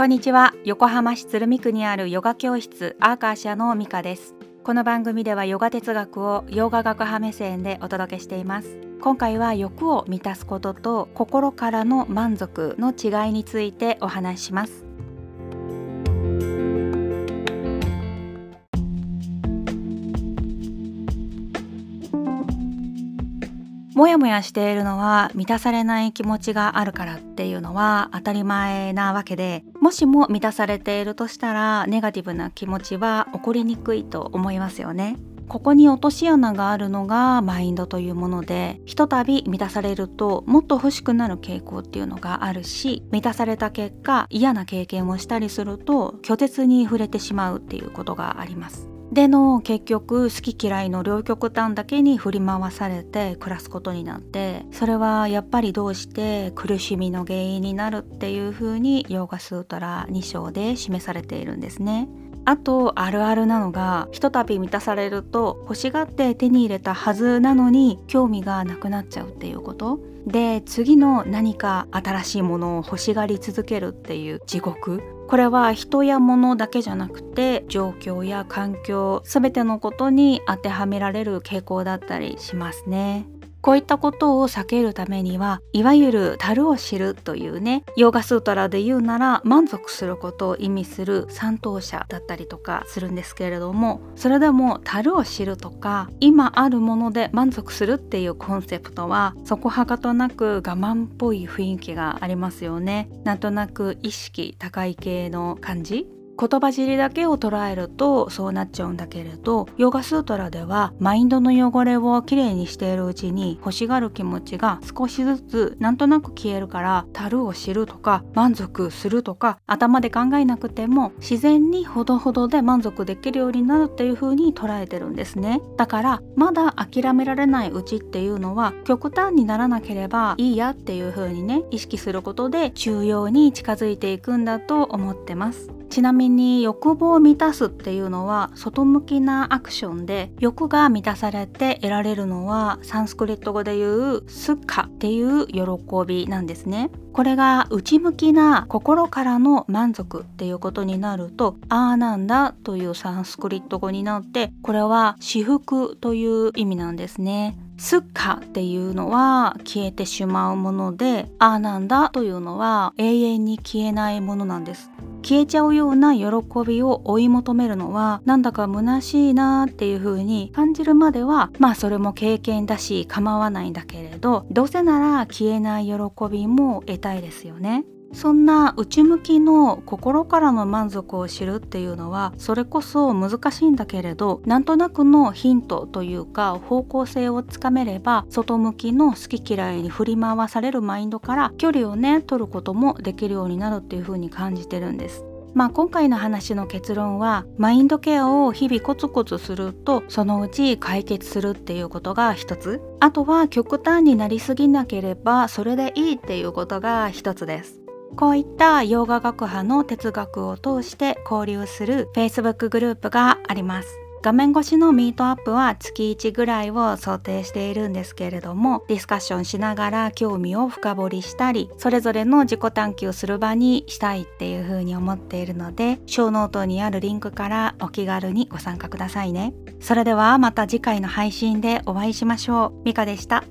こんにちは。横浜市鶴見区にあるヨガ教室アーカーシャの美香です。この番組ではヨガ哲学をヨガ学派目線でお届けしています。今回は欲を満たすことと心からの満足の違いについてお話しします。もやもやしているのは満たされない気持ちがあるからっていうのは当たり前なわけでもしも満たされているとしたらネガティブな気持ちは起こりにくいと思いますよね。ここに落とし穴があるのがマインドというものでひとたび満たされるともっと欲しくなる傾向っていうのがあるし満たされた結果嫌な経験をしたりすると拒絶に触れてしまうっていうことがあります。での結局好き嫌いの両極端だけに振り回されて暮らすことになってそれはやっぱりどうして苦しみの原因になるっていうふうにヨーガスートラ2章で示されているんですね。あとあるあるなのがひとたび満たされると欲しがって手に入れたはずなのに興味がなくなっちゃうっていうことで次の何か新しいものを欲しがり続けるっていう地獄これは人や物だけじゃなくて状況や環境全てのことに当てはめられる傾向だったりしますね。こういったことを避けるためにはいわゆる樽を知るというねヨーガスートラで言うなら満足することを意味する三等者だったりとかするんですけれどもそれでも樽を知るとか今あるもので満足するっていうコンセプトはそこはかとなく我慢っぽい雰囲気がありますよね。なんとなく意識高い系の感じ。言葉尻だけを捉えるとそうなっちゃうんだけれどヨガスートラではマインドの汚れをきれいにしているうちに欲しがる気持ちが少しずつなんとなく消えるから樽を知るとか満足するとか頭で考えなくても自然にほどほどで満足できるようになるっていう風に捉えてるんですね。だからまだ諦められないうちっていうのは極端にならなければいいやっていう風にね意識することで中庸に近づいていくんだと思ってます。ちなみにに欲望を満たすっていうのは外向きなアクションで欲が満たされて得られるのはサンスクリット語で言うスッカっていう喜びなんですね。これが内向きな心からの満足っていうことになるとあーなんだというサンスクリット語になってこれは至福という意味なんですね。スッカっていうのは消えてしまうものであーなんだというのは永遠に消えないものなんです。消えちゃうような喜びを追い求めるのはなんだか虚しいなっていう風に感じるまではまあそれも経験だし構わないんだけれどどうせなら消えない喜びも得たいですよね。そんな内向きの心からの満足を知るっていうのはそれこそ難しいんだけれどなんとなくのヒントというか方向性をつかめれば外向きの好き嫌いに振り回されるマインドから距離をね取ることもできるようになるっていう風に感じてるんです。まあ今回の話の結論はマインドケアを日々コツコツするとそのうち解決するっていうことが一つあとは極端になりすぎなければそれでいいっていうことが一つですこういったヨガ学派の哲学を通して交流する Facebook グループがあります。画面越しのミートアップは月1ぐらいを想定しているんですけれどもディスカッションしながら興味を深掘りしたりそれぞれの自己探求する場にしたいっていうふうに思っているのでショーノートにあるリンクからお気軽にご参加くださいね。それではまた次回の配信でお会いしましょう。ミカでした。